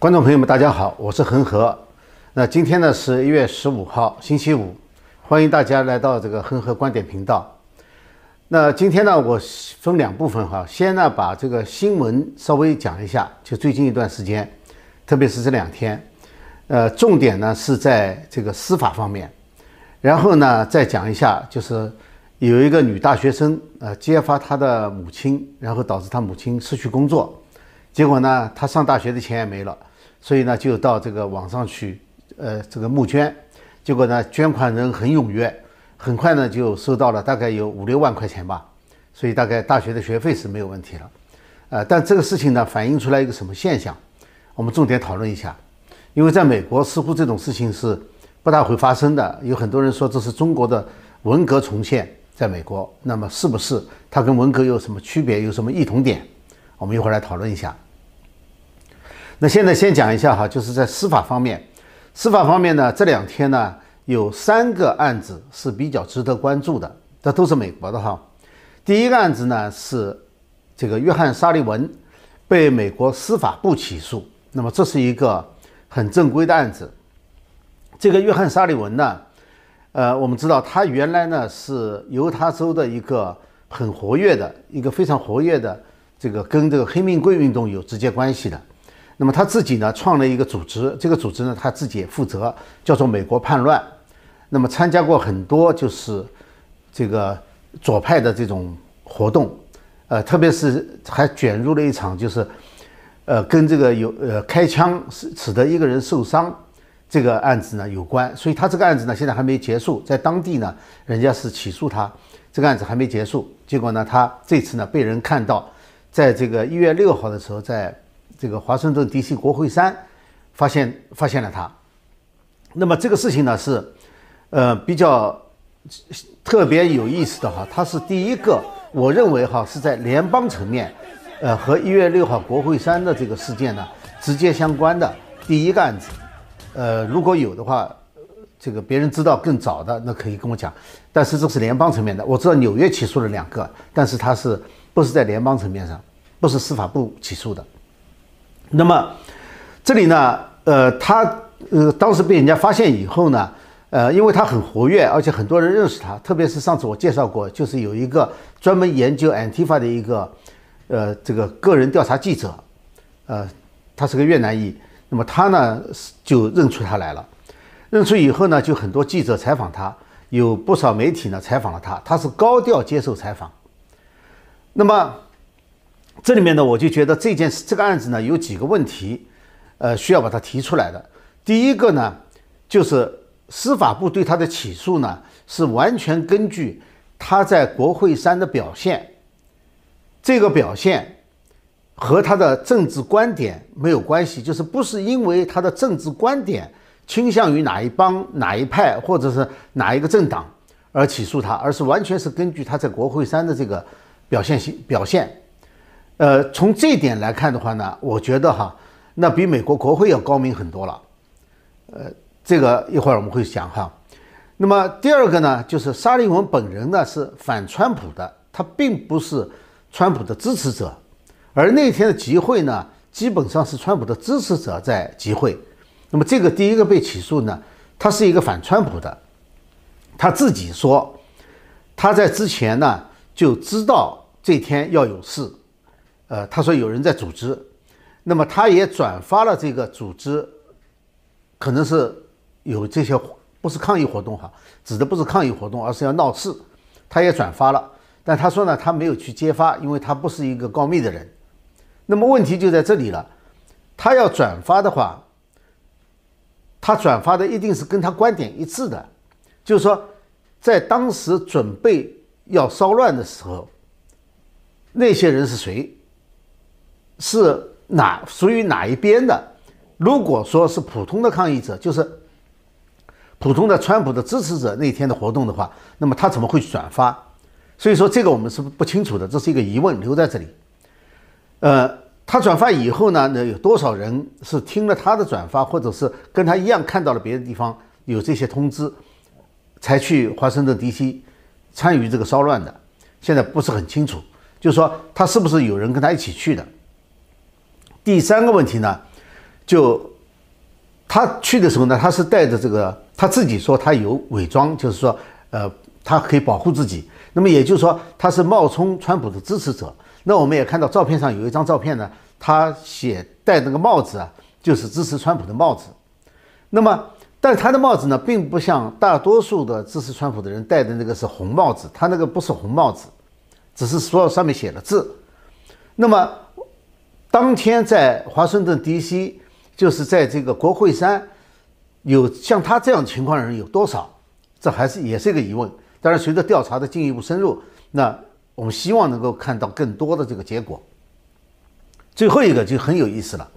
观众朋友们，大家好，我是恒河。那今天呢是一月十五号，星期五，欢迎大家来到这个恒河观点频道。那今天呢，我分两部分哈，先呢把这个新闻稍微讲一下，就最近一段时间，特别是这两天，呃，重点呢是在这个司法方面，然后呢再讲一下，就是有一个女大学生呃揭发她的母亲，然后导致她母亲失去工作，结果呢她上大学的钱也没了。所以呢，就到这个网上去，呃，这个募捐，结果呢，捐款人很踊跃，很快呢就收到了大概有五六万块钱吧，所以大概大学的学费是没有问题了，呃，但这个事情呢，反映出来一个什么现象？我们重点讨论一下，因为在美国似乎这种事情是不大会发生的，有很多人说这是中国的文革重现在美国，那么是不是它跟文革有什么区别，有什么异同点？我们一会儿来讨论一下。那现在先讲一下哈，就是在司法方面，司法方面呢，这两天呢有三个案子是比较值得关注的，这都是美国的哈。第一个案子呢是这个约翰·沙利文被美国司法部起诉，那么这是一个很正规的案子。这个约翰·沙利文呢，呃，我们知道他原来呢是犹他州的一个很活跃的一个非常活跃的这个跟这个黑命贵运动有直接关系的。那么他自己呢，创了一个组织，这个组织呢，他自己也负责，叫做美国叛乱。那么参加过很多就是这个左派的这种活动，呃，特别是还卷入了一场就是，呃，跟这个有呃开枪使使得一个人受伤这个案子呢有关。所以他这个案子呢现在还没结束，在当地呢人家是起诉他，这个案子还没结束。结果呢，他这次呢被人看到，在这个一月六号的时候在。这个华盛顿 D.C. 国会山发现发现了他，那么这个事情呢是，呃比较特别有意思的哈，他是第一个，我认为哈是在联邦层面，呃和一月六号国会山的这个事件呢直接相关的第一个案子，呃如果有的话，这个别人知道更早的那可以跟我讲，但是这是联邦层面的，我知道纽约起诉了两个，但是他是不是在联邦层面上，不是司法部起诉的。那么，这里呢，呃，他呃当时被人家发现以后呢，呃，因为他很活跃，而且很多人认识他，特别是上次我介绍过，就是有一个专门研究 Antifa 的一个，呃，这个个人调查记者，呃，他是个越南裔，那么他呢就认出他来了，认出以后呢，就很多记者采访他，有不少媒体呢采访了他，他是高调接受采访，那么。这里面呢，我就觉得这件事、这个案子呢，有几个问题，呃，需要把它提出来的。第一个呢，就是司法部对他的起诉呢，是完全根据他在国会山的表现，这个表现和他的政治观点没有关系，就是不是因为他的政治观点倾向于哪一帮、哪一派，或者是哪一个政党而起诉他，而是完全是根据他在国会山的这个表现性表现。呃，从这点来看的话呢，我觉得哈，那比美国国会要高明很多了。呃，这个一会儿我们会讲哈。那么第二个呢，就是沙利文本人呢是反川普的，他并不是川普的支持者。而那天的集会呢，基本上是川普的支持者在集会。那么这个第一个被起诉呢，他是一个反川普的，他自己说他在之前呢就知道这天要有事。呃，他说有人在组织，那么他也转发了这个组织，可能是有这些不是抗议活动哈，指的不是抗议活动，而是要闹事，他也转发了，但他说呢，他没有去揭发，因为他不是一个告密的人。那么问题就在这里了，他要转发的话，他转发的一定是跟他观点一致的，就是说，在当时准备要骚乱的时候，那些人是谁？是哪属于哪一边的？如果说是普通的抗议者，就是普通的川普的支持者那天的活动的话，那么他怎么会转发？所以说这个我们是不清楚的，这是一个疑问留在这里。呃，他转发以后呢，那有多少人是听了他的转发，或者是跟他一样看到了别的地方有这些通知，才去华盛顿 D.C. 参与这个骚乱的？现在不是很清楚，就是说他是不是有人跟他一起去的？第三个问题呢，就他去的时候呢，他是带着这个，他自己说他有伪装，就是说，呃，他可以保护自己。那么也就是说，他是冒充川普的支持者。那我们也看到照片上有一张照片呢，他写戴那个帽子啊，就是支持川普的帽子。那么，但他的帽子呢，并不像大多数的支持川普的人戴的那个是红帽子，他那个不是红帽子，只是说上面写了字。那么，当天在华盛顿 D.C.，就是在这个国会山，有像他这样情况的人有多少？这还是也是一个疑问。但是，随着调查的进一步深入，那我们希望能够看到更多的这个结果。最后一个就很有意思了，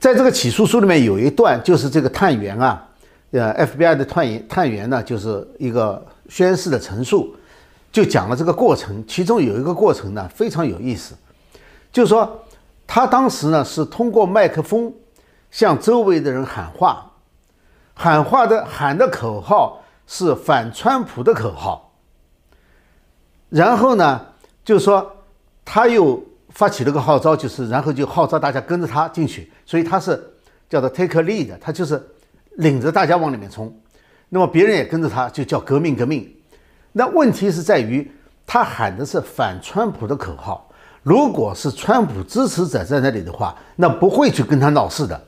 在这个起诉书里面有一段，就是这个探员啊，呃，FBI 的探员探员呢，就是一个宣誓的陈述，就讲了这个过程。其中有一个过程呢，非常有意思，就是说他当时呢是通过麦克风向周围的人喊话，喊话的喊的口号是反川普的口号，然后呢，就说他又。发起了个号召，就是然后就号召大家跟着他进去，所以他是叫做 take a lead，他就是领着大家往里面冲，那么别人也跟着他，就叫革命革命。那问题是在于他喊的是反川普的口号，如果是川普支持者在那里的话，那不会去跟他闹事的。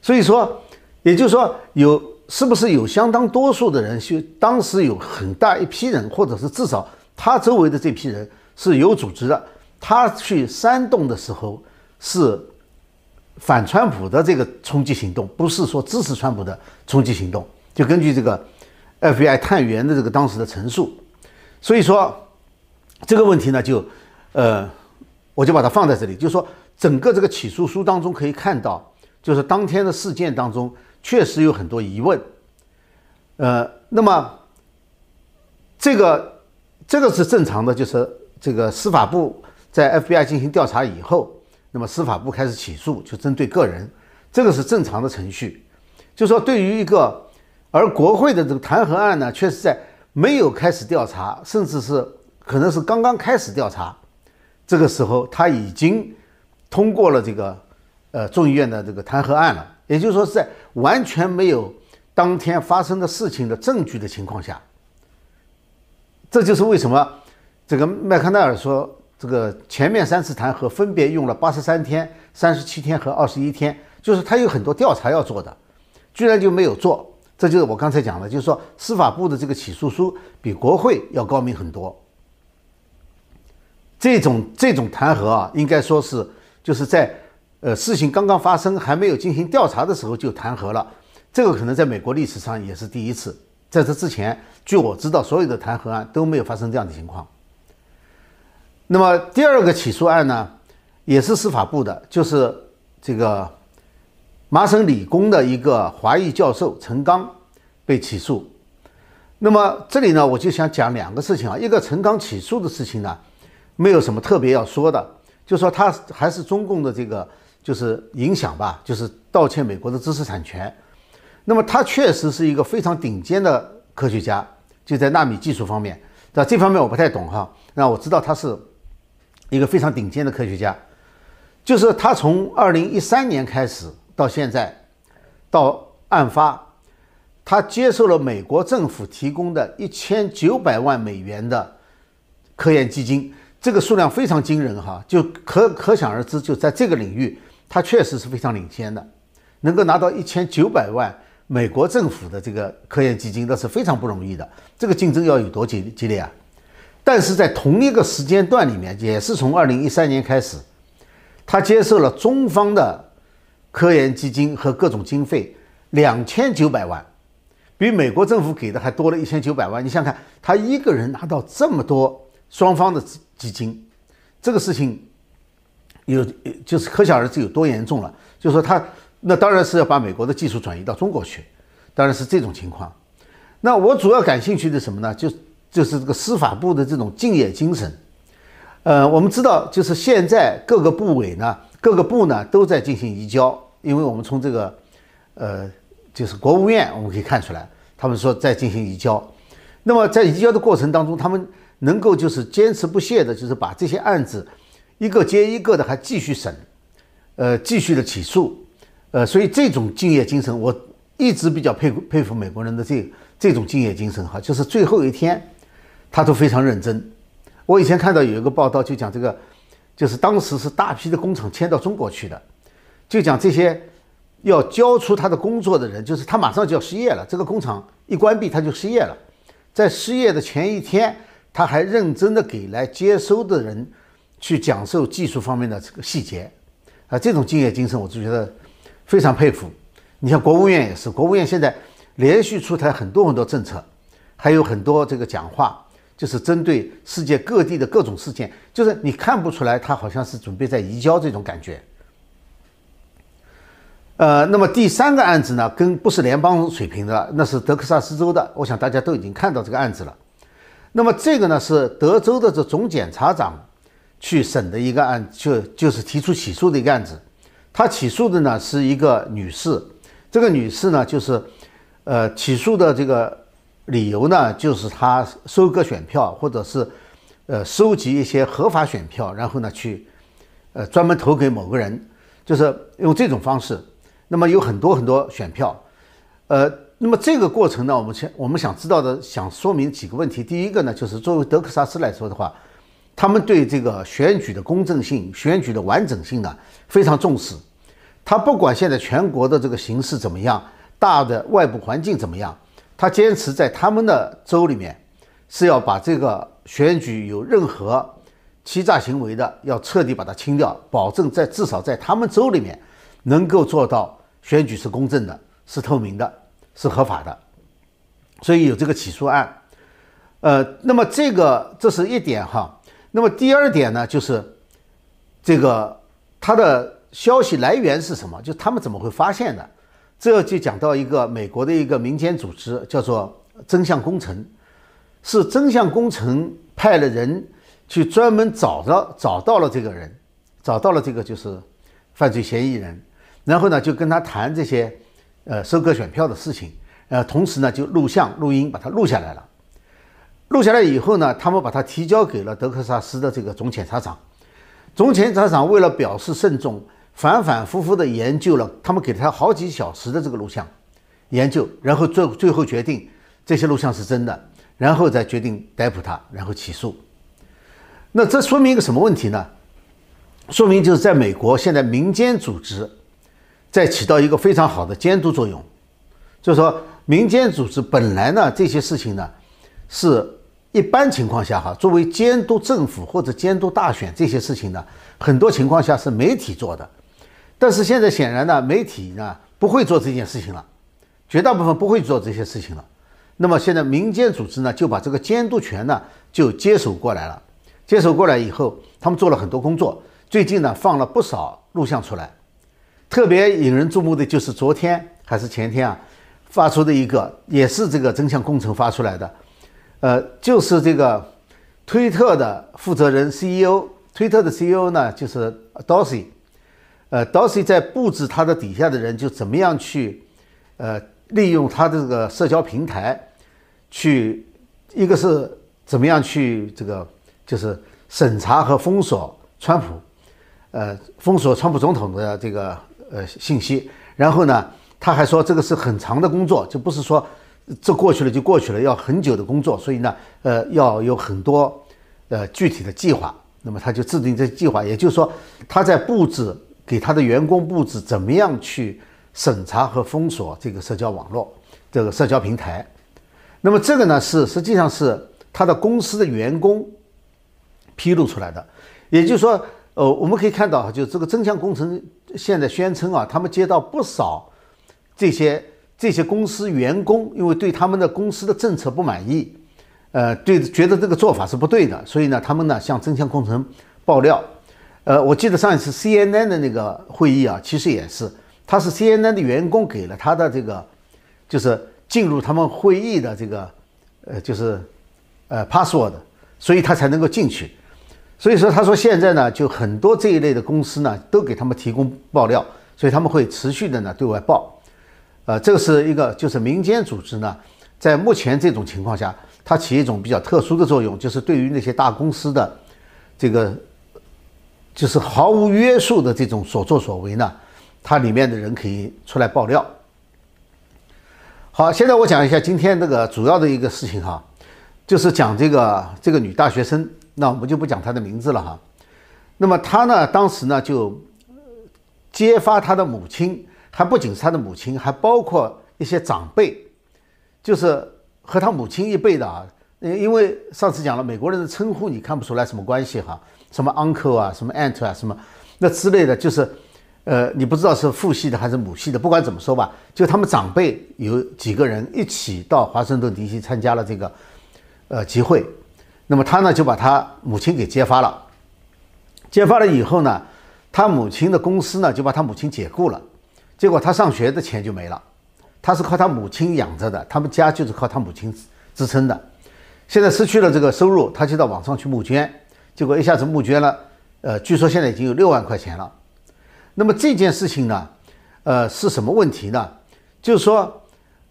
所以说，也就是说，有是不是有相当多数的人，就当时有很大一批人，或者是至少他周围的这批人是有组织的。他去煽动的时候是反川普的这个冲击行动，不是说支持川普的冲击行动。就根据这个 FBI 探员的这个当时的陈述，所以说这个问题呢，就呃，我就把它放在这里，就是说整个这个起诉书当中可以看到，就是当天的事件当中确实有很多疑问。呃，那么这个这个是正常的，就是这个司法部。在 FBI 进行调查以后，那么司法部开始起诉，就针对个人，这个是正常的程序。就说对于一个，而国会的这个弹劾案呢，却是在没有开始调查，甚至是可能是刚刚开始调查，这个时候他已经通过了这个呃众议院的这个弹劾案了。也就是说，是在完全没有当天发生的事情的证据的情况下，这就是为什么这个麦康奈尔说。这个前面三次弹劾分别用了八十三天、三十七天和二十一天，就是他有很多调查要做的，居然就没有做。这就是我刚才讲的，就是说司法部的这个起诉书比国会要高明很多。这种这种弹劾啊，应该说是就是在呃事情刚刚发生还没有进行调查的时候就弹劾了，这个可能在美国历史上也是第一次。在这之前，据我知道，所有的弹劾案都没有发生这样的情况。那么第二个起诉案呢，也是司法部的，就是这个麻省理工的一个华裔教授陈刚被起诉。那么这里呢，我就想讲两个事情啊，一个陈刚起诉的事情呢，没有什么特别要说的，就说他还是中共的这个就是影响吧，就是盗窃美国的知识产权。那么他确实是一个非常顶尖的科学家，就在纳米技术方面。那这方面我不太懂哈，那我知道他是。一个非常顶尖的科学家，就是他从二零一三年开始到现在，到案发，他接受了美国政府提供的一千九百万美元的科研基金，这个数量非常惊人哈，就可可想而知，就在这个领域，他确实是非常领先的，能够拿到一千九百万美国政府的这个科研基金，那是非常不容易的，这个竞争要有多激激烈啊！但是在同一个时间段里面，也是从二零一三年开始，他接受了中方的科研基金和各种经费两千九百万，比美国政府给的还多了一千九百万。你想想看，他一个人拿到这么多双方的基金，这个事情有就是可想而知有多严重了。就是说他那当然是要把美国的技术转移到中国去，当然是这种情况。那我主要感兴趣的什么呢？就就是这个司法部的这种敬业精神，呃，我们知道，就是现在各个部委呢，各个部呢都在进行移交，因为我们从这个，呃，就是国务院我们可以看出来，他们说在进行移交。那么在移交的过程当中，他们能够就是坚持不懈的，就是把这些案子一个接一个的还继续审，呃，继续的起诉，呃，所以这种敬业精神，我一直比较佩佩服美国人的这这种敬业精神哈，就是最后一天，他都非常认真。我以前看到有一个报道，就讲这个，就是当时是大批的工厂迁到中国去的，就讲这些要交出他的工作的人，就是他马上就要失业了，这个工厂一关闭他就失业了，在失业的前一天，他还认真的给来接收的人去讲授技术方面的这个细节，啊，这种敬业精神我就觉得非常佩服。你像国务院也是，国务院现在连续出台很多很多政策，还有很多这个讲话。就是针对世界各地的各种事件，就是你看不出来他好像是准备在移交这种感觉。呃，那么第三个案子呢，跟不是联邦水平的，那是德克萨斯州的，我想大家都已经看到这个案子了。那么这个呢是德州的这总检察长去审的一个案，就就是提出起诉的一个案子。他起诉的呢是一个女士，这个女士呢就是呃起诉的这个。理由呢，就是他收割选票，或者是，呃，收集一些合法选票，然后呢去，呃，专门投给某个人，就是用这种方式。那么有很多很多选票，呃，那么这个过程呢，我们先我们想知道的，想说明几个问题。第一个呢，就是作为德克萨斯来说的话，他们对这个选举的公正性、选举的完整性呢非常重视。他不管现在全国的这个形势怎么样，大的外部环境怎么样。他坚持在他们的州里面是要把这个选举有任何欺诈行为的，要彻底把它清掉，保证在至少在他们州里面能够做到选举是公正的、是透明的、是合法的。所以有这个起诉案。呃，那么这个这是一点哈。那么第二点呢，就是这个他的消息来源是什么？就他们怎么会发现的？这就讲到一个美国的一个民间组织，叫做真相工程，是真相工程派了人去专门找着找到了这个人，找到了这个就是犯罪嫌疑人，然后呢就跟他谈这些呃收割选票的事情，呃同时呢就录像录音把它录下来了，录下来以后呢，他们把它提交给了德克萨斯的这个总检察长，总检察长为了表示慎重。反反复复的研究了，他们给他好几小时的这个录像研究，然后最最后决定这些录像是真的，然后再决定逮捕他，然后起诉。那这说明一个什么问题呢？说明就是在美国现在民间组织在起到一个非常好的监督作用，就是说民间组织本来呢这些事情呢是一般情况下哈，作为监督政府或者监督大选这些事情呢，很多情况下是媒体做的。但是现在显然呢，媒体呢不会做这件事情了，绝大部分不会做这些事情了。那么现在民间组织呢就把这个监督权呢就接手过来了。接手过来以后，他们做了很多工作。最近呢放了不少录像出来，特别引人注目的就是昨天还是前天啊发出的一个，也是这个真相工程发出来的。呃，就是这个推特的负责人 CEO，推特的 CEO 呢就是 Dorsey。呃，Dorsey 在布置他的底下的人就怎么样去，呃，利用他的这个社交平台，去一个是怎么样去这个就是审查和封锁川普，呃，封锁川普总统的这个呃信息。然后呢，他还说这个是很长的工作，就不是说这过去了就过去了，要很久的工作。所以呢，呃，要有很多呃具体的计划。那么他就制定这计划，也就是说他在布置。给他的员工布置怎么样去审查和封锁这个社交网络、这个社交平台？那么这个呢是实际上是他的公司的员工披露出来的。也就是说，呃，我们可以看到，就这个真相工程现在宣称啊，他们接到不少这些这些公司员工，因为对他们的公司的政策不满意，呃，对觉得这个做法是不对的，所以呢，他们呢向真相工程爆料。呃，我记得上一次 CNN 的那个会议啊，其实也是，他是 CNN 的员工给了他的这个，就是进入他们会议的这个，呃，就是呃 password，所以他才能够进去。所以说，他说现在呢，就很多这一类的公司呢，都给他们提供爆料，所以他们会持续的呢对外报。呃，这个是一个，就是民间组织呢，在目前这种情况下，它起一种比较特殊的作用，就是对于那些大公司的这个。就是毫无约束的这种所作所为呢，它里面的人可以出来爆料。好，现在我讲一下今天这个主要的一个事情哈，就是讲这个这个女大学生，那我们就不讲他的名字了哈。那么他呢，当时呢就揭发他的母亲，还不仅是他的母亲，还包括一些长辈，就是和他母亲一辈的啊。因为上次讲了，美国人的称呼你看不出来什么关系哈，什么 uncle 啊，什么 aunt 啊，什么那之类的，就是。呃，你不知道是父系的还是母系的，不管怎么说吧，就他们长辈有几个人一起到华盛顿 D.C. 参加了这个呃集会，那么他呢就把他母亲给揭发了，揭发了以后呢，他母亲的公司呢就把他母亲解雇了，结果他上学的钱就没了，他是靠他母亲养着的，他们家就是靠他母亲支撑的，现在失去了这个收入，他就到网上去募捐，结果一下子募捐了，呃，据说现在已经有六万块钱了。那么这件事情呢，呃，是什么问题呢？就是说，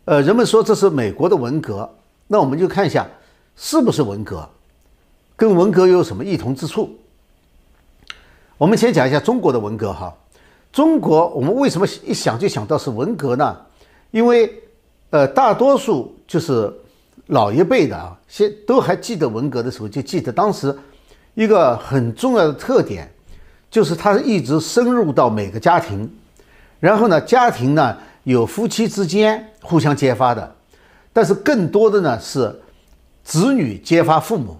呃，人们说这是美国的文革，那我们就看一下是不是文革，跟文革有什么异同之处。我们先讲一下中国的文革哈。中国我们为什么一想就想到是文革呢？因为，呃，大多数就是老一辈的啊，先都还记得文革的时候，就记得当时一个很重要的特点。就是他一直深入到每个家庭，然后呢，家庭呢有夫妻之间互相揭发的，但是更多的呢是子女揭发父母，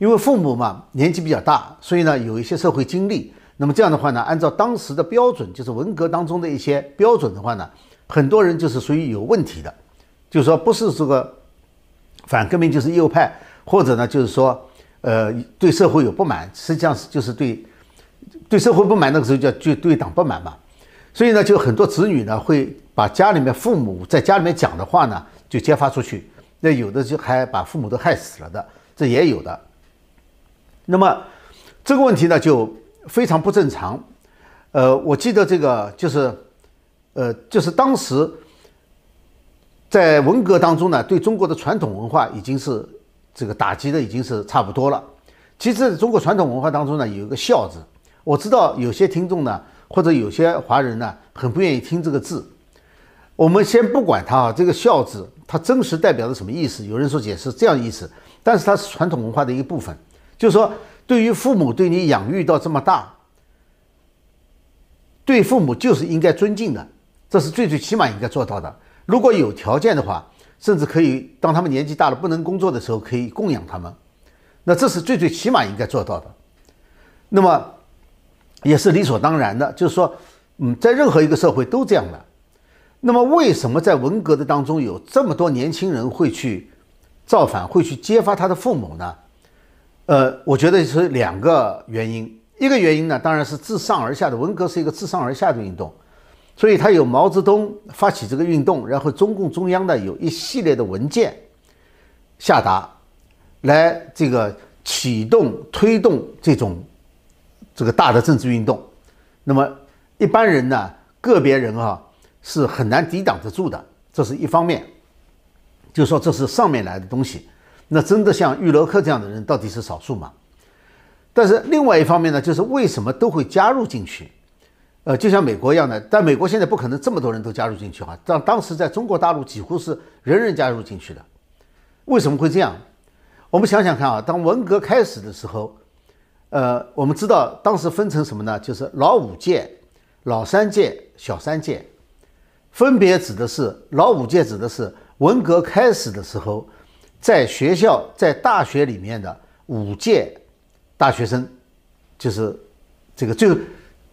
因为父母嘛年纪比较大，所以呢有一些社会经历。那么这样的话呢，按照当时的标准，就是文革当中的一些标准的话呢，很多人就是属于有问题的，就是说不是这个反革命就是右派，或者呢就是说呃对社会有不满，实际上是就是对。对社会不满，那个时候叫就对党不满嘛，所以呢，就很多子女呢会把家里面父母在家里面讲的话呢就揭发出去，那有的就还把父母都害死了的，这也有的。那么这个问题呢就非常不正常。呃，我记得这个就是，呃，就是当时在文革当中呢，对中国的传统文化已经是这个打击的已经是差不多了。其实中国传统文化当中呢有一个孝字。我知道有些听众呢，或者有些华人呢，很不愿意听这个字。我们先不管它啊，这个“孝”字，它真实代表的什么意思？有人说解释这样意思，但是它是传统文化的一部分，就是说，对于父母对你养育到这么大，对父母就是应该尊敬的，这是最最起码应该做到的。如果有条件的话，甚至可以当他们年纪大了不能工作的时候，可以供养他们，那这是最最起码应该做到的。那么。也是理所当然的，就是说，嗯，在任何一个社会都这样的。那么，为什么在文革的当中有这么多年轻人会去造反，会去揭发他的父母呢？呃，我觉得是两个原因。一个原因呢，当然是自上而下的，文革是一个自上而下的运动，所以他有毛泽东发起这个运动，然后中共中央呢有一系列的文件下达，来这个启动推动这种。这个大的政治运动，那么一般人呢，个别人啊是很难抵挡得住的，这是一方面。就说这是上面来的东西，那真的像玉楼克这样的人到底是少数吗？但是另外一方面呢，就是为什么都会加入进去？呃，就像美国一样的，但美国现在不可能这么多人都加入进去哈。当当时在中国大陆几乎是人人加入进去的，为什么会这样？我们想想看啊，当文革开始的时候。呃，我们知道当时分成什么呢？就是老五届、老三届、小三届，分别指的是老五届指的是文革开始的时候，在学校在大学里面的五届大学生，就是这个就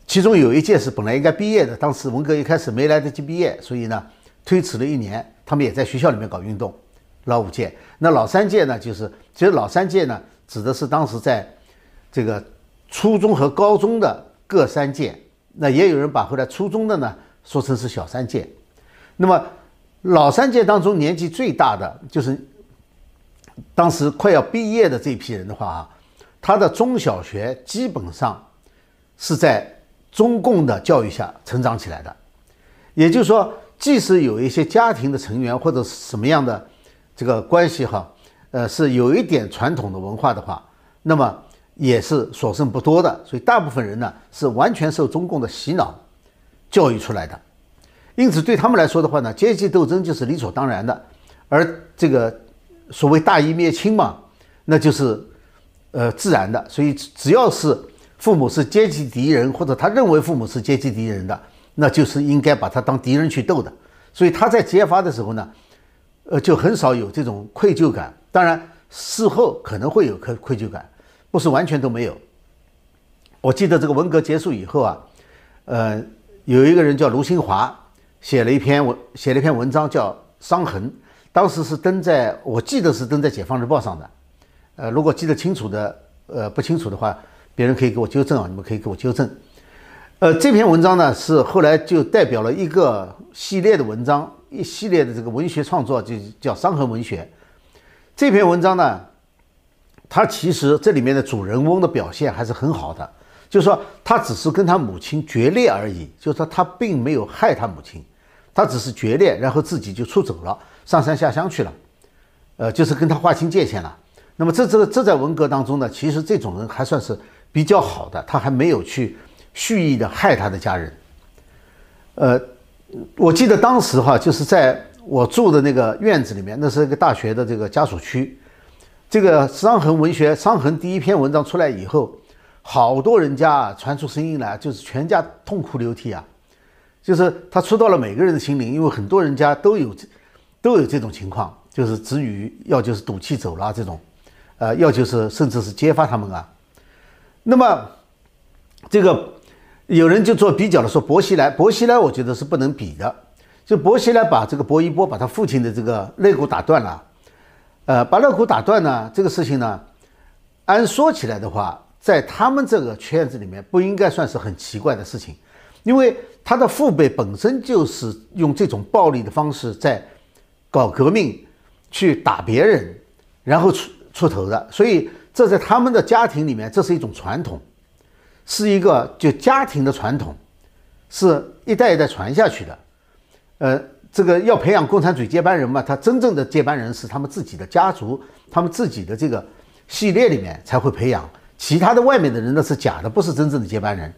其中有一届是本来应该毕业的，当时文革一开始没来得及毕业，所以呢推迟了一年，他们也在学校里面搞运动。老五届，那老三届呢？就是其实老三届呢指的是当时在。这个初中和高中的各三届，那也有人把后来初中的呢说成是小三届。那么老三届当中年纪最大的就是当时快要毕业的这批人的话啊，他的中小学基本上是在中共的教育下成长起来的。也就是说，即使有一些家庭的成员或者是什么样的这个关系哈，呃，是有一点传统的文化的话，那么。也是所剩不多的，所以大部分人呢是完全受中共的洗脑，教育出来的，因此对他们来说的话呢，阶级斗争就是理所当然的，而这个所谓大义灭亲嘛，那就是呃自然的。所以只要是父母是阶级敌人，或者他认为父母是阶级敌人的，那就是应该把他当敌人去斗的。所以他在揭发的时候呢，呃，就很少有这种愧疚感。当然事后可能会有愧愧疚感，不是完全都没有。我记得这个文革结束以后啊，呃，有一个人叫卢新华，写了一篇文，写了一篇文章叫《伤痕》，当时是登在，我记得是登在《解放日报》上的。呃，如果记得清楚的，呃，不清楚的话，别人可以给我纠正啊，你们可以给我纠正。呃，这篇文章呢，是后来就代表了一个系列的文章，一系列的这个文学创作，就叫伤痕文学。这篇文章呢，它其实这里面的主人翁的表现还是很好的。就是说，他只是跟他母亲决裂而已。就是说，他并没有害他母亲，他只是决裂，然后自己就出走了，上山下乡去了。呃，就是跟他划清界限了。那么，这这这在文革当中呢，其实这种人还算是比较好的，他还没有去蓄意的害他的家人。呃，我记得当时哈，就是在我住的那个院子里面，那是一个大学的这个家属区。这个伤痕文学，伤痕第一篇文章出来以后。好多人家传出声音来，就是全家痛哭流涕啊，就是他触到了每个人的心灵，因为很多人家都有都有这种情况，就是子女要就是赌气走了这种，呃，要就是甚至是揭发他们啊。那么这个有人就做比较了，说薄熙来，薄熙来我觉得是不能比的，就薄熙来把这个薄一波把他父亲的这个肋骨打断了，呃，把肋骨打断呢，这个事情呢，按说起来的话。在他们这个圈子里面，不应该算是很奇怪的事情，因为他的父辈本身就是用这种暴力的方式在搞革命，去打别人，然后出出头的，所以这在他们的家庭里面，这是一种传统，是一个就家庭的传统，是一代一代传下去的。呃，这个要培养共产主义接班人嘛，他真正的接班人是他们自己的家族，他们自己的这个系列里面才会培养。其他的外面的人那是假的，不是真正的接班人，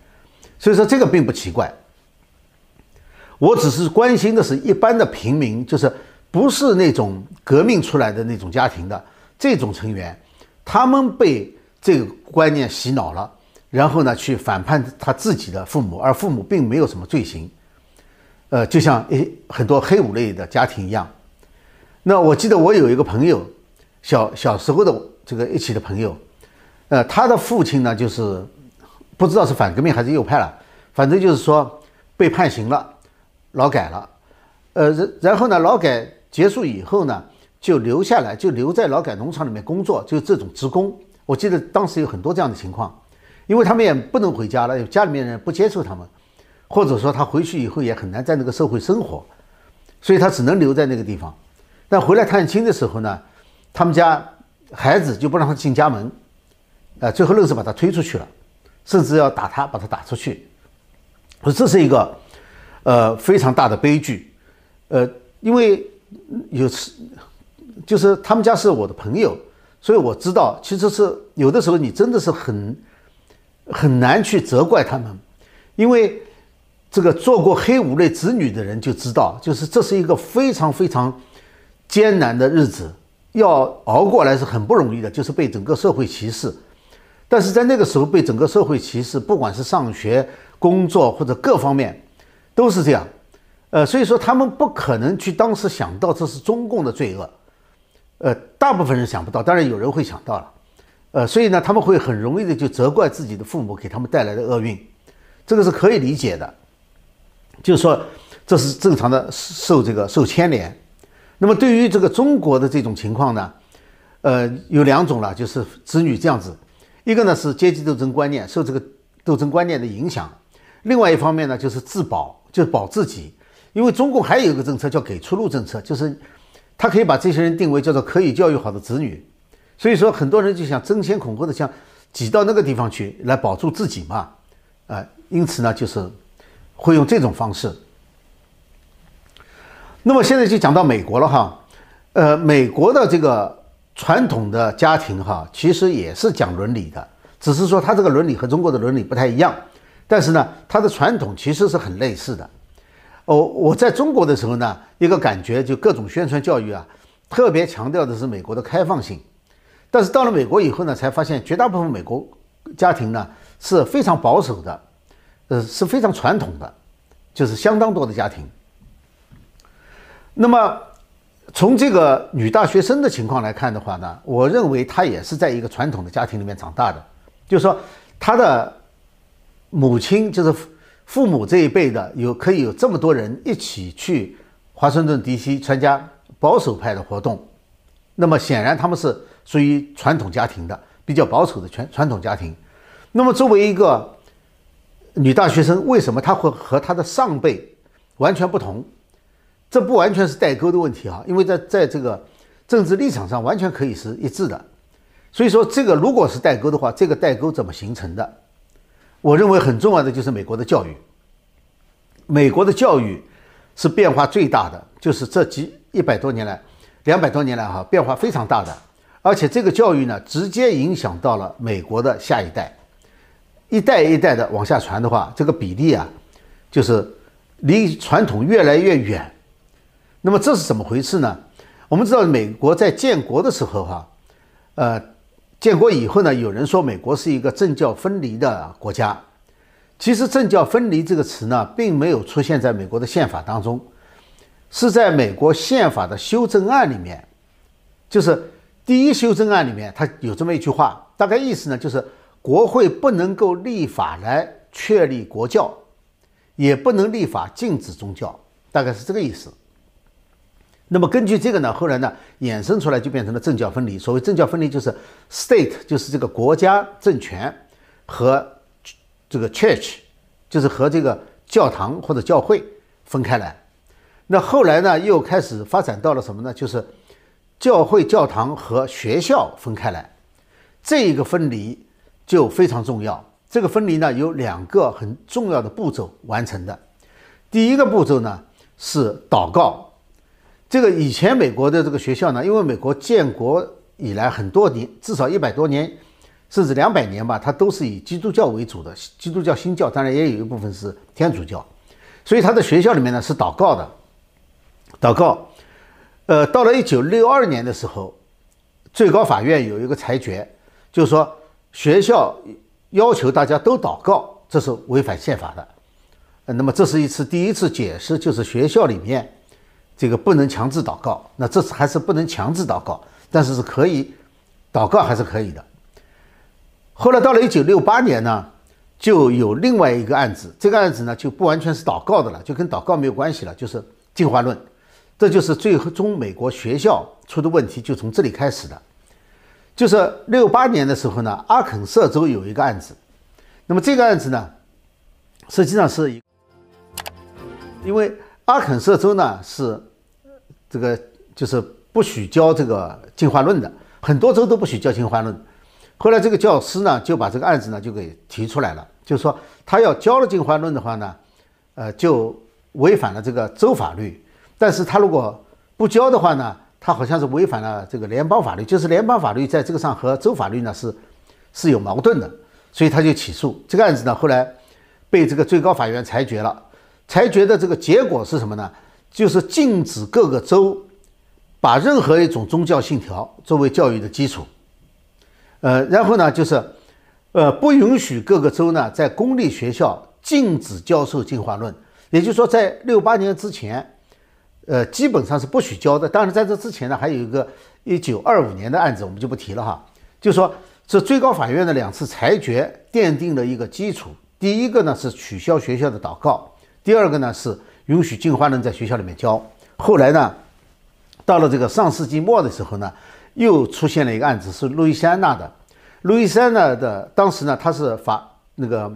所以说这个并不奇怪。我只是关心的是一般的平民，就是不是那种革命出来的那种家庭的这种成员，他们被这个观念洗脑了，然后呢去反叛他自己的父母，而父母并没有什么罪行，呃，就像一很多黑五类的家庭一样。那我记得我有一个朋友，小小时候的这个一起的朋友。呃，他的父亲呢，就是不知道是反革命还是右派了，反正就是说被判刑了，劳改了。呃，然然后呢，劳改结束以后呢，就留下来，就留在劳改农场里面工作，就这种职工。我记得当时有很多这样的情况，因为他们也不能回家了，家里面人不接受他们，或者说他回去以后也很难在那个社会生活，所以他只能留在那个地方。但回来探亲的时候呢，他们家孩子就不让他进家门。呃，最后愣是把他推出去了，甚至要打他，把他打出去。说这是一个，呃，非常大的悲剧。呃，因为有次，就是他们家是我的朋友，所以我知道，其实是有的时候你真的是很很难去责怪他们，因为这个做过黑五类子女的人就知道，就是这是一个非常非常艰难的日子，要熬过来是很不容易的，就是被整个社会歧视。但是在那个时候被整个社会歧视，不管是上学、工作或者各方面，都是这样。呃，所以说他们不可能去当时想到这是中共的罪恶。呃，大部分人想不到，当然有人会想到了。呃，所以呢，他们会很容易的就责怪自己的父母给他们带来的厄运，这个是可以理解的。就是说，这是正常的受这个受牵连。那么对于这个中国的这种情况呢，呃，有两种了，就是子女这样子。一个呢是阶级斗争观念受这个斗争观念的影响，另外一方面呢就是自保，就是保自己。因为中共还有一个政策叫给出路政策，就是他可以把这些人定为叫做可以教育好的子女，所以说很多人就想争先恐后的想挤到那个地方去来保住自己嘛，啊，因此呢就是会用这种方式。那么现在就讲到美国了哈，呃，美国的这个。传统的家庭哈，其实也是讲伦理的，只是说他这个伦理和中国的伦理不太一样。但是呢，它的传统其实是很类似的。哦，我在中国的时候呢，一个感觉就各种宣传教育啊，特别强调的是美国的开放性。但是到了美国以后呢，才发现绝大部分美国家庭呢是非常保守的，呃，是非常传统的，就是相当多的家庭。那么从这个女大学生的情况来看的话呢，我认为她也是在一个传统的家庭里面长大的，就是说她的母亲就是父母这一辈的有可以有这么多人一起去华盛顿 D.C. 参加保守派的活动，那么显然他们是。属于传统家庭的比较保守的传传统家庭，那么作为一个女大学生，为什么她会和她的上辈完全不同？这不完全是代沟的问题啊，因为在在这个政治立场上完全可以是一致的。所以说，这个如果是代沟的话，这个代沟怎么形成的？我认为很重要的就是美国的教育。美国的教育是变化最大的，就是这几一百多年来、两百多年来哈，变化非常大的。而且这个教育呢，直接影响到了美国的下一代，一代一代的往下传的话，这个比例啊，就是离传统越来越远。那么这是怎么回事呢？我们知道，美国在建国的时候哈，呃，建国以后呢，有人说美国是一个政教分离的国家。其实“政教分离”这个词呢，并没有出现在美国的宪法当中，是在美国宪法的修正案里面，就是。第一修正案里面，它有这么一句话，大概意思呢，就是国会不能够立法来确立国教，也不能立法禁止宗教，大概是这个意思。那么根据这个呢，后来呢衍生出来就变成了政教分离。所谓政教分离，就是 state 就是这个国家政权和这个 church 就是和这个教堂或者教会分开来。那后来呢又开始发展到了什么呢？就是。教会、教堂和学校分开来，这一个分离就非常重要。这个分离呢，有两个很重要的步骤完成的。第一个步骤呢是祷告。这个以前美国的这个学校呢，因为美国建国以来很多年，至少一百多年，甚至两百年吧，它都是以基督教为主的。基督教新教当然也有一部分是天主教，所以他的学校里面呢是祷告的，祷告。呃，到了一九六二年的时候，最高法院有一个裁决，就是说学校要求大家都祷告，这是违反宪法的。那么这是一次第一次解释，就是学校里面这个不能强制祷告。那这次还是不能强制祷告，但是是可以祷告还是可以的。后来到了一九六八年呢，就有另外一个案子，这个案子呢就不完全是祷告的了，就跟祷告没有关系了，就是进化论。这就是最终美国学校出的问题，就从这里开始的。就是六八年的时候呢，阿肯色州有一个案子。那么这个案子呢，实际上是，因为阿肯色州呢是这个就是不许教这个进化论的，很多州都不许教进化论。后来这个教师呢就把这个案子呢就给提出来了，就是说他要教了进化论的话呢，呃，就违反了这个州法律。但是他如果不交的话呢，他好像是违反了这个联邦法律，就是联邦法律在这个上和州法律呢是是有矛盾的，所以他就起诉这个案子呢。后来被这个最高法院裁决了，裁决的这个结果是什么呢？就是禁止各个州把任何一种宗教信条作为教育的基础，呃，然后呢就是呃不允许各个州呢在公立学校禁止教授进化论，也就是说在六八年之前。呃，基本上是不许教的。当然，在这之前呢，还有一个一九二五年的案子，我们就不提了哈。就说这最高法院的两次裁决奠定了一个基础。第一个呢是取消学校的祷告，第二个呢是允许进化论在学校里面教。后来呢，到了这个上世纪末的时候呢，又出现了一个案子，是路易斯安那的。路易斯安那的当时呢，他是法那个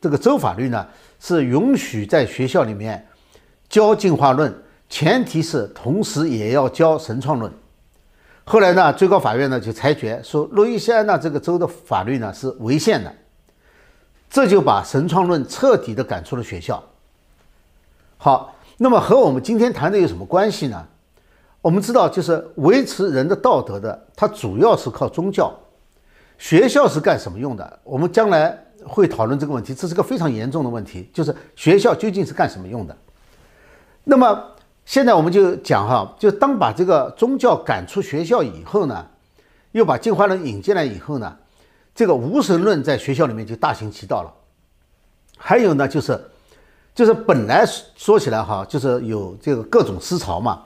这个州法律呢是允许在学校里面教进化论。前提是同时也要教神创论。后来呢，最高法院呢就裁决说，路易斯安那这个州的法律呢是违宪的，这就把神创论彻底的赶出了学校。好，那么和我们今天谈的有什么关系呢？我们知道，就是维持人的道德的，它主要是靠宗教。学校是干什么用的？我们将来会讨论这个问题，这是个非常严重的问题，就是学校究竟是干什么用的？那么现在我们就讲哈，就当把这个宗教赶出学校以后呢，又把进化论引进来以后呢，这个无神论在学校里面就大行其道了。还有呢，就是就是本来说起来哈，就是有这个各种思潮嘛，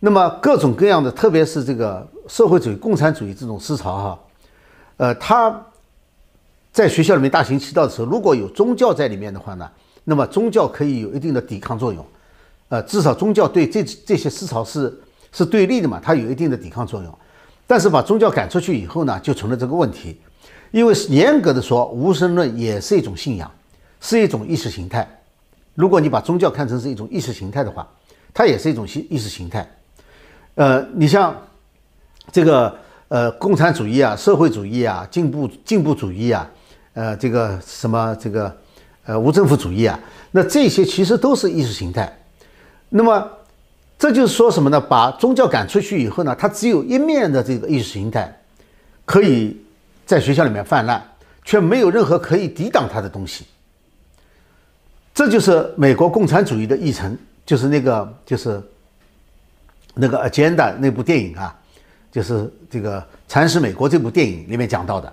那么各种各样的，特别是这个社会主义、共产主义这种思潮哈。呃，他在学校里面大行其道的时候，如果有宗教在里面的话呢，那么宗教可以有一定的抵抗作用。呃，至少宗教对这这些思潮是是对立的嘛，它有一定的抵抗作用。但是把宗教赶出去以后呢，就成了这个问题。因为严格的说，无神论也是一种信仰，是一种意识形态。如果你把宗教看成是一种意识形态的话，它也是一种意意识形态。呃，你像这个。呃，共产主义啊，社会主义啊，进步进步主义啊，呃，这个什么这个，呃，无政府主义啊，那这些其实都是意识形态。那么这就是说什么呢？把宗教赶出去以后呢，它只有一面的这个意识形态可以在学校里面泛滥，却没有任何可以抵挡它的东西。这就是美国共产主义的议程，就是那个就是那个《agenda》那部电影啊。就是这个《蚕食美国》这部电影里面讲到的，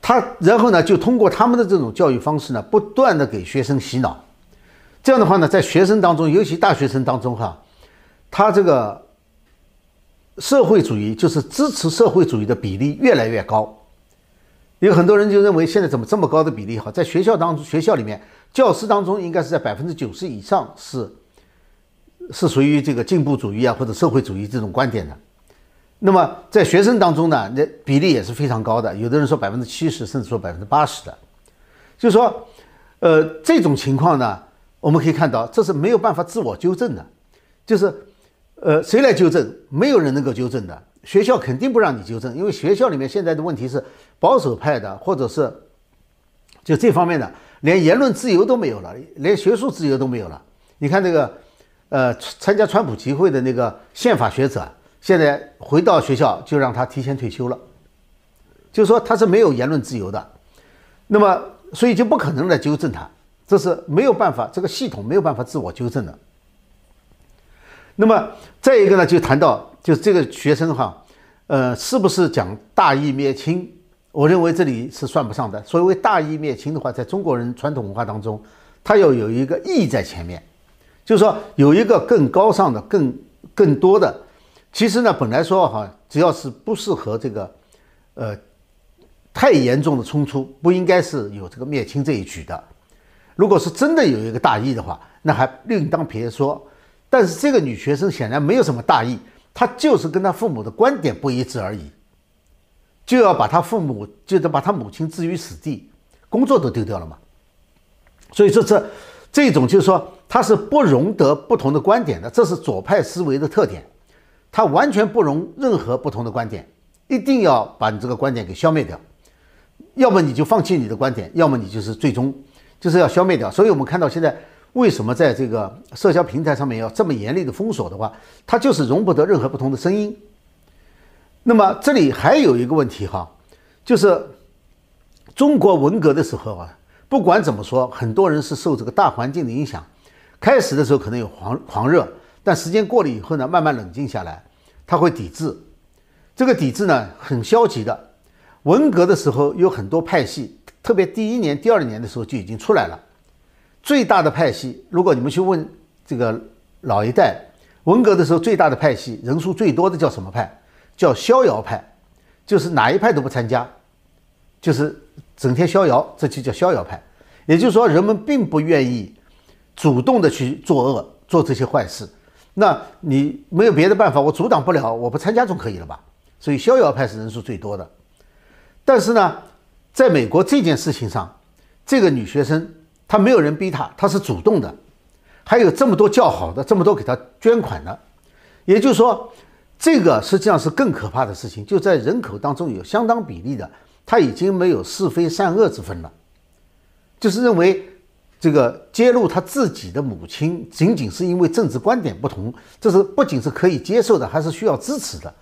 他然后呢，就通过他们的这种教育方式呢，不断的给学生洗脑。这样的话呢，在学生当中，尤其大学生当中哈，他这个社会主义就是支持社会主义的比例越来越高。有很多人就认为，现在怎么这么高的比例哈？在学校当中，学校里面，教师当中应该是在百分之九十以上是是属于这个进步主义啊或者社会主义这种观点的。那么在学生当中呢，那比例也是非常高的。有的人说百分之七十，甚至说百分之八十的。就是说，呃，这种情况呢，我们可以看到，这是没有办法自我纠正的。就是，呃，谁来纠正？没有人能够纠正的。学校肯定不让你纠正，因为学校里面现在的问题是保守派的，或者是就这方面的，连言论自由都没有了，连学术自由都没有了。你看那个，呃，参加川普集会的那个宪法学者。现在回到学校就让他提前退休了，就是说他是没有言论自由的，那么所以就不可能来纠正他，这是没有办法，这个系统没有办法自我纠正的。那么再一个呢，就谈到就是这个学生哈，呃，是不是讲大义灭亲？我认为这里是算不上的。所谓大义灭亲的话，在中国人传统文化当中，它要有一个义在前面，就是说有一个更高尚的、更更多的。其实呢，本来说哈，只要是不适合这个，呃，太严重的冲突，不应该是有这个灭亲这一举的。如果是真的有一个大义的话，那还另当别说。但是这个女学生显然没有什么大义，她就是跟她父母的观点不一致而已，就要把他父母，就得把他母亲置于死地，工作都丢掉了嘛。所以说这这种就是说，他是不容得不同的观点的，这是左派思维的特点。他完全不容任何不同的观点，一定要把你这个观点给消灭掉，要么你就放弃你的观点，要么你就是最终就是要消灭掉。所以我们看到现在为什么在这个社交平台上面要这么严厉的封锁的话，它就是容不得任何不同的声音。那么这里还有一个问题哈，就是中国文革的时候啊，不管怎么说，很多人是受这个大环境的影响，开始的时候可能有狂狂热。但时间过了以后呢，慢慢冷静下来，他会抵制。这个抵制呢，很消极的。文革的时候有很多派系，特别第一年、第二年的时候就已经出来了。最大的派系，如果你们去问这个老一代，文革的时候最大的派系，人数最多的叫什么派？叫逍遥派，就是哪一派都不参加，就是整天逍遥，这就叫逍遥派。也就是说，人们并不愿意主动的去作恶，做这些坏事。那你没有别的办法，我阻挡不了，我不参加总可以了吧？所以逍遥派是人数最多的。但是呢，在美国这件事情上，这个女学生她没有人逼她，她是主动的，还有这么多叫好的，这么多给她捐款的，也就是说，这个实际上是更可怕的事情。就在人口当中有相当比例的，他已经没有是非善恶之分了，就是认为。这个揭露他自己的母亲，仅仅是因为政治观点不同，这是不仅是可以接受的，还是需要支持的，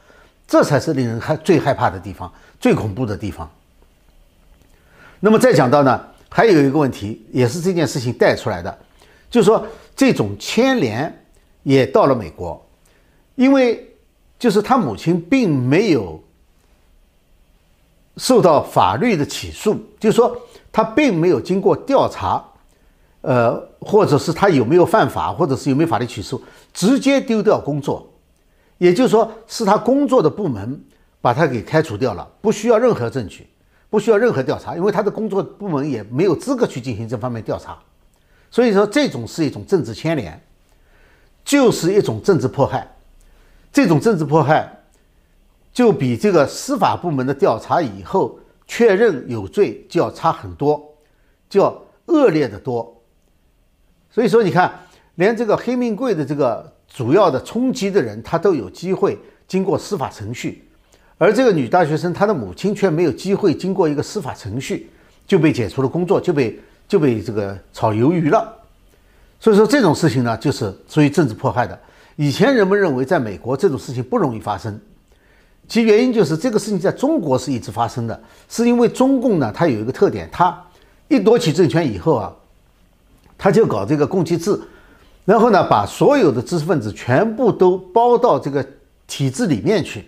这才是令人害最害怕的地方，最恐怖的地方。那么再讲到呢，还有一个问题，也是这件事情带出来的，就是说这种牵连也到了美国，因为就是他母亲并没有受到法律的起诉，就是说他并没有经过调查，呃，或者是他有没有犯法，或者是有没有法律起诉，直接丢掉工作，也就是说是他工作的部门把他给开除掉了，不需要任何证据。不需要任何调查，因为他的工作部门也没有资格去进行这方面调查，所以说这种是一种政治牵连，就是一种政治迫害。这种政治迫害就比这个司法部门的调查以后确认有罪就要差很多，就要恶劣的多。所以说，你看，连这个黑命贵的这个主要的冲击的人，他都有机会经过司法程序。而这个女大学生，她的母亲却没有机会经过一个司法程序就被解除了工作，就被就被这个炒鱿鱼了。所以说这种事情呢，就是属于政治迫害的。以前人们认为在美国这种事情不容易发生，其原因就是这个事情在中国是一直发生的，是因为中共呢，它有一个特点，它一夺取政权以后啊，他就搞这个共济制，然后呢，把所有的知识分子全部都包到这个体制里面去。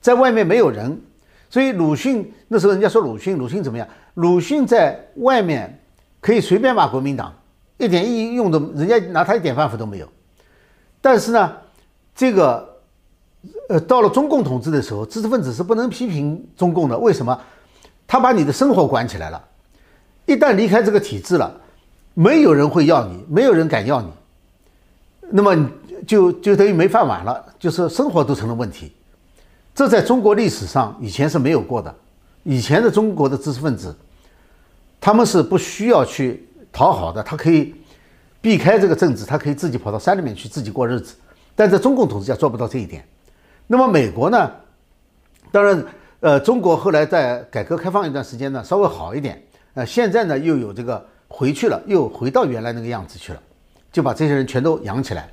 在外面没有人，所以鲁迅那时候人家说鲁迅，鲁迅怎么样？鲁迅在外面可以随便骂国民党，一点意义用都，人家拿他一点办法都没有。但是呢，这个呃，到了中共统治的时候，知识分子是不能批评中共的。为什么？他把你的生活管起来了，一旦离开这个体制了，没有人会要你，没有人敢要你，那么就就等于没饭碗了，就是生活都成了问题。这在中国历史上以前是没有过的。以前的中国的知识分子，他们是不需要去讨好的，他可以避开这个政治，他可以自己跑到山里面去自己过日子。但在中共统治下做不到这一点。那么美国呢？当然，呃，中国后来在改革开放一段时间呢，稍微好一点。呃，现在呢又有这个回去了，又回到原来那个样子去了，就把这些人全都养起来，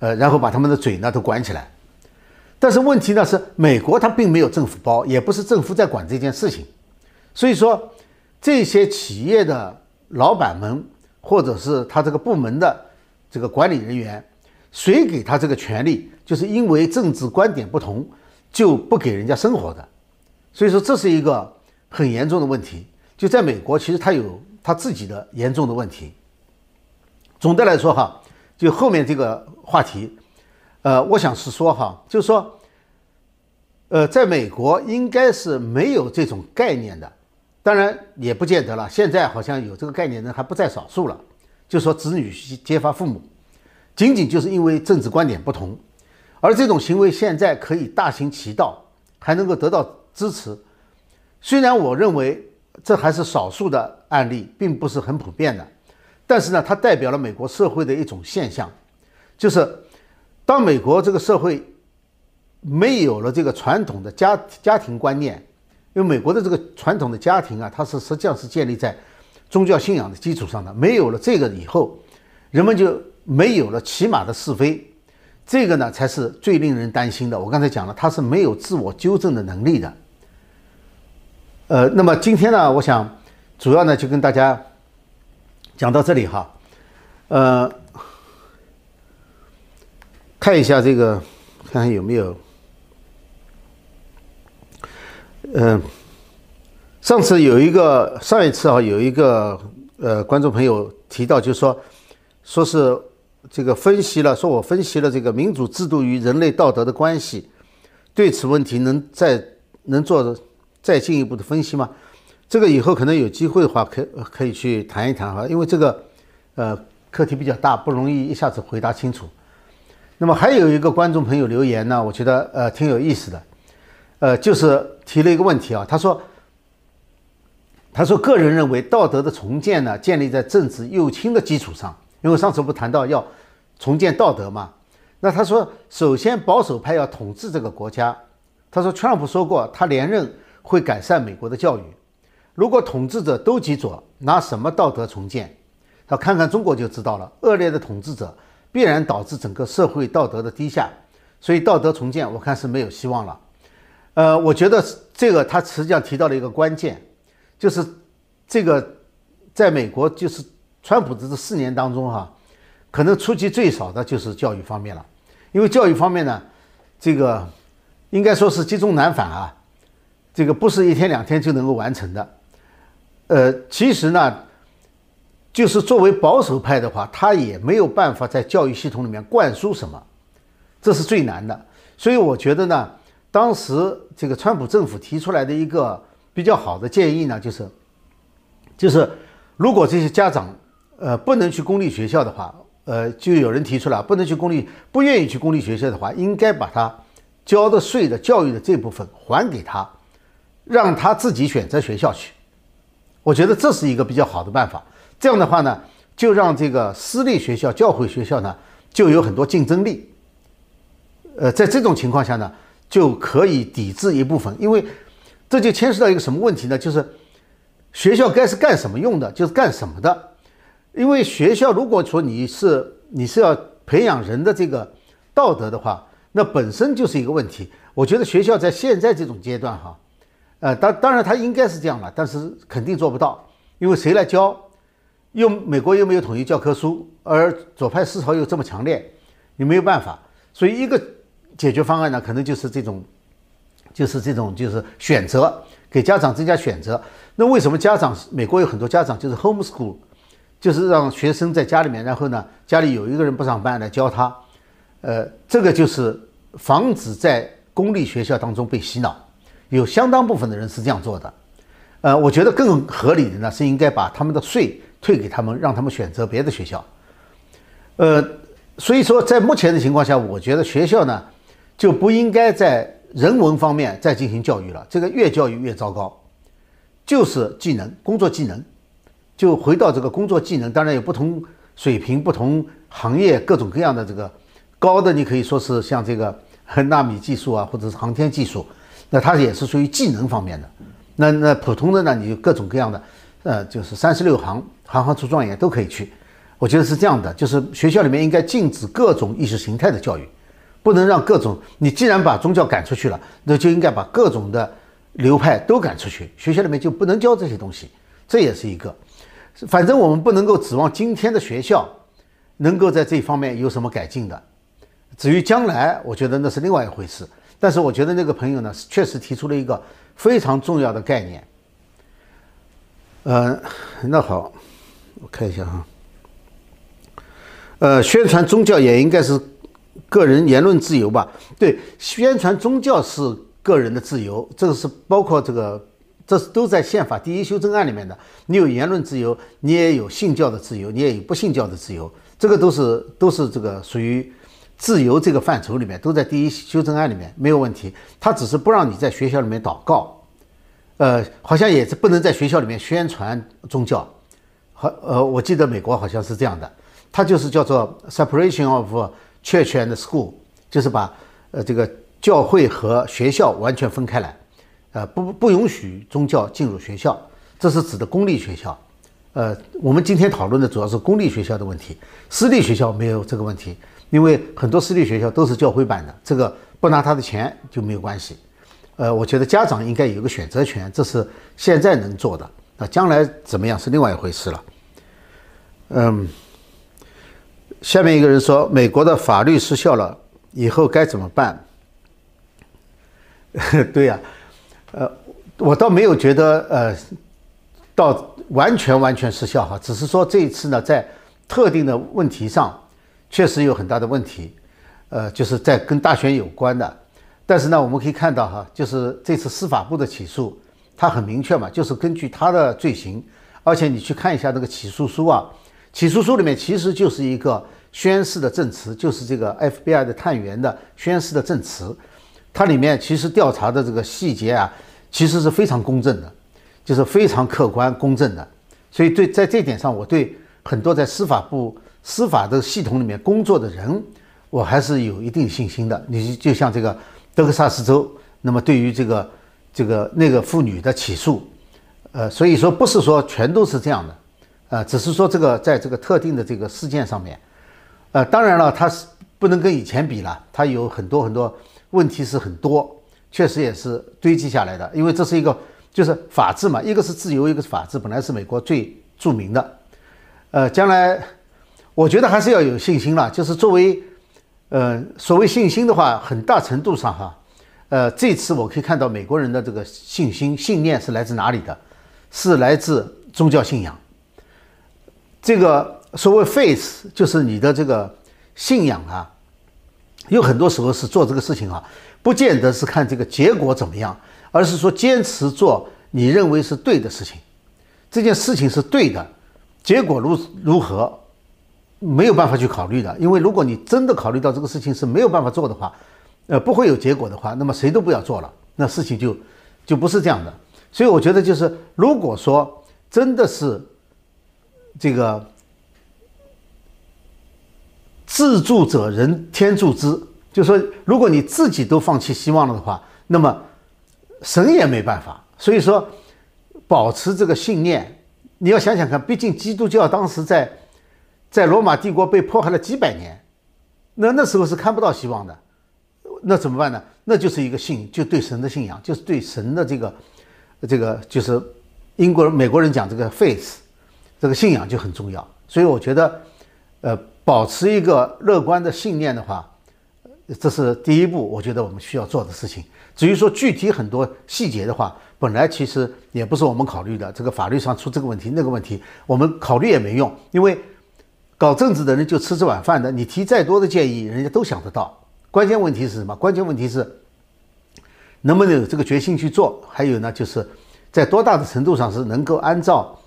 呃，然后把他们的嘴呢都管起来。但是问题呢是，美国它并没有政府包，也不是政府在管这件事情，所以说这些企业的老板们，或者是他这个部门的这个管理人员，谁给他这个权利，就是因为政治观点不同，就不给人家生活的，所以说这是一个很严重的问题。就在美国，其实他有他自己的严重的问题。总的来说哈，就后面这个话题。呃，我想是说哈，就是说，呃，在美国应该是没有这种概念的，当然也不见得了。现在好像有这个概念的人还不在少数了。就说子女揭发父母，仅仅就是因为政治观点不同，而这种行为现在可以大行其道，还能够得到支持。虽然我认为这还是少数的案例，并不是很普遍的，但是呢，它代表了美国社会的一种现象，就是。当美国这个社会没有了这个传统的家家庭观念，因为美国的这个传统的家庭啊，它是实际上是建立在宗教信仰的基础上的。没有了这个以后，人们就没有了起码的是非，这个呢才是最令人担心的。我刚才讲了，他是没有自我纠正的能力的。呃，那么今天呢，我想主要呢就跟大家讲到这里哈，呃。看一下这个，看看有没有。嗯，上次有一个，上一次啊，有一个呃观众朋友提到，就说说是这个分析了，说我分析了这个民主制度与人类道德的关系，对此问题能再能做再进一步的分析吗？这个以后可能有机会的话，可可以去谈一谈哈，因为这个呃课题比较大，不容易一下子回答清楚。那么还有一个观众朋友留言呢，我觉得呃挺有意思的，呃，就是提了一个问题啊，他说，他说个人认为道德的重建呢，建立在政治右倾的基础上，因为上次不谈到要重建道德嘛，那他说，首先保守派要统治这个国家，他说，特朗普说过他连任会改善美国的教育，如果统治者都极左，拿什么道德重建？他看看中国就知道了，恶劣的统治者。必然导致整个社会道德的低下，所以道德重建我看是没有希望了。呃，我觉得这个他实际上提到了一个关键，就是这个在美国就是川普的这四年当中哈，可能出击最少的就是教育方面了，因为教育方面呢，这个应该说是积重难返啊，这个不是一天两天就能够完成的。呃，其实呢，就是作为保守派的话，他也没有办法在教育系统里面灌输什么，这是最难的。所以我觉得呢，当时这个川普政府提出来的一个比较好的建议呢，就是，就是如果这些家长呃不能去公立学校的话，呃，就有人提出了不能去公立，不愿意去公立学校的话，应该把他交的税的教育的这部分还给他，让他自己选择学校去。我觉得这是一个比较好的办法。这样的话呢，就让这个私立学校、教会学校呢，就有很多竞争力。呃，在这种情况下呢，就可以抵制一部分，因为这就牵涉到一个什么问题呢？就是学校该是干什么用的，就是干什么的。因为学校如果说你是你是要培养人的这个道德的话，那本身就是一个问题。我觉得学校在现在这种阶段哈。呃，当当然他应该是这样了，但是肯定做不到，因为谁来教？又美国又没有统一教科书，而左派思潮又这么强烈，你没有办法。所以一个解决方案呢，可能就是这种，就是这种，就是选择给家长增加选择。那为什么家长？美国有很多家长就是 home school，就是让学生在家里面，然后呢，家里有一个人不上班来教他。呃，这个就是防止在公立学校当中被洗脑。有相当部分的人是这样做的，呃，我觉得更合理的呢是应该把他们的税退给他们，让他们选择别的学校。呃，所以说在目前的情况下，我觉得学校呢就不应该在人文方面再进行教育了，这个越教育越糟糕。就是技能、工作技能，就回到这个工作技能，当然有不同水平、不同行业各种各样的这个高的，你可以说是像这个纳米技术啊，或者是航天技术。那它也是属于技能方面的，那那普通的呢，你就各种各样的，呃，就是三十六行，行行出状元都可以去。我觉得是这样的，就是学校里面应该禁止各种意识形态的教育，不能让各种。你既然把宗教赶出去了，那就应该把各种的流派都赶出去，学校里面就不能教这些东西。这也是一个，反正我们不能够指望今天的学校能够在这方面有什么改进的。至于将来，我觉得那是另外一回事。但是我觉得那个朋友呢，确实提出了一个非常重要的概念。呃，那好，我看一下哈。呃，宣传宗教也应该是个人言论自由吧？对，宣传宗教是个人的自由，这个是包括这个，这是都在宪法第一修正案里面的。你有言论自由，你也有信教的自由，你也有不信教的自由，这个都是都是这个属于。自由这个范畴里面都在第一修正案里面没有问题，他只是不让你在学校里面祷告，呃，好像也是不能在学校里面宣传宗教，好，呃，我记得美国好像是这样的，它就是叫做 separation of church and school，就是把呃这个教会和学校完全分开来，呃，不不允许宗教进入学校，这是指的公立学校，呃，我们今天讨论的主要是公立学校的问题，私立学校没有这个问题。因为很多私立学校都是教会办的，这个不拿他的钱就没有关系。呃，我觉得家长应该有个选择权，这是现在能做的。那将来怎么样是另外一回事了。嗯，下面一个人说，美国的法律失效了，以后该怎么办？对呀，呃，我倒没有觉得呃，到完全完全失效哈，只是说这一次呢，在特定的问题上。确实有很大的问题，呃，就是在跟大选有关的。但是呢，我们可以看到哈，就是这次司法部的起诉，它很明确嘛，就是根据他的罪行。而且你去看一下那个起诉书啊，起诉书里面其实就是一个宣誓的证词，就是这个 FBI 的探员的宣誓的证词。它里面其实调查的这个细节啊，其实是非常公正的，就是非常客观公正的。所以对在这点上，我对很多在司法部。司法的系统里面工作的人，我还是有一定信心的。你就像这个德克萨斯州，那么对于这个这个那个妇女的起诉，呃，所以说不是说全都是这样的，呃，只是说这个在这个特定的这个事件上面，呃，当然了，它是不能跟以前比了，它有很多很多问题是很多，确实也是堆积下来的。因为这是一个就是法治嘛，一个是自由，一个是法治，本来是美国最著名的。呃，将来我觉得还是要有信心了。就是作为呃所谓信心的话，很大程度上哈，呃，这次我可以看到美国人的这个信心信念是来自哪里的？是来自宗教信仰。这个所谓 faith 就是你的这个信仰啊，有很多时候是做这个事情啊，不见得是看这个结果怎么样，而是说坚持做你认为是对的事情，这件事情是对的，结果如如何没有办法去考虑的，因为如果你真的考虑到这个事情是没有办法做的话，呃，不会有结果的话，那么谁都不要做了，那事情就就不是这样的。所以我觉得就是如果说真的是。这个自助者人天助之，就说如果你自己都放弃希望了的话，那么神也没办法。所以说，保持这个信念，你要想想看，毕竟基督教当时在在罗马帝国被迫害了几百年，那那时候是看不到希望的，那怎么办呢？那就是一个信，就对神的信仰，就是对神的这个这个，就是英国人、美国人讲这个 faith。这个信仰就很重要，所以我觉得，呃，保持一个乐观的信念的话，这是第一步，我觉得我们需要做的事情。至于说具体很多细节的话，本来其实也不是我们考虑的。这个法律上出这个问题那个问题，我们考虑也没用，因为搞政治的人就吃这碗饭的，你提再多的建议，人家都想得到。关键问题是什么？关键问题是能不能有这个决心去做？还有呢，就是在多大的程度上是能够按照。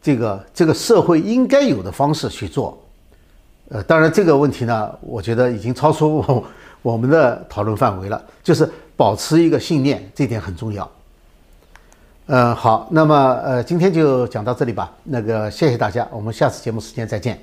这个这个社会应该有的方式去做，呃，当然这个问题呢，我觉得已经超出我我们的讨论范围了。就是保持一个信念，这点很重要。嗯，好，那么呃，今天就讲到这里吧。那个，谢谢大家，我们下次节目时间再见。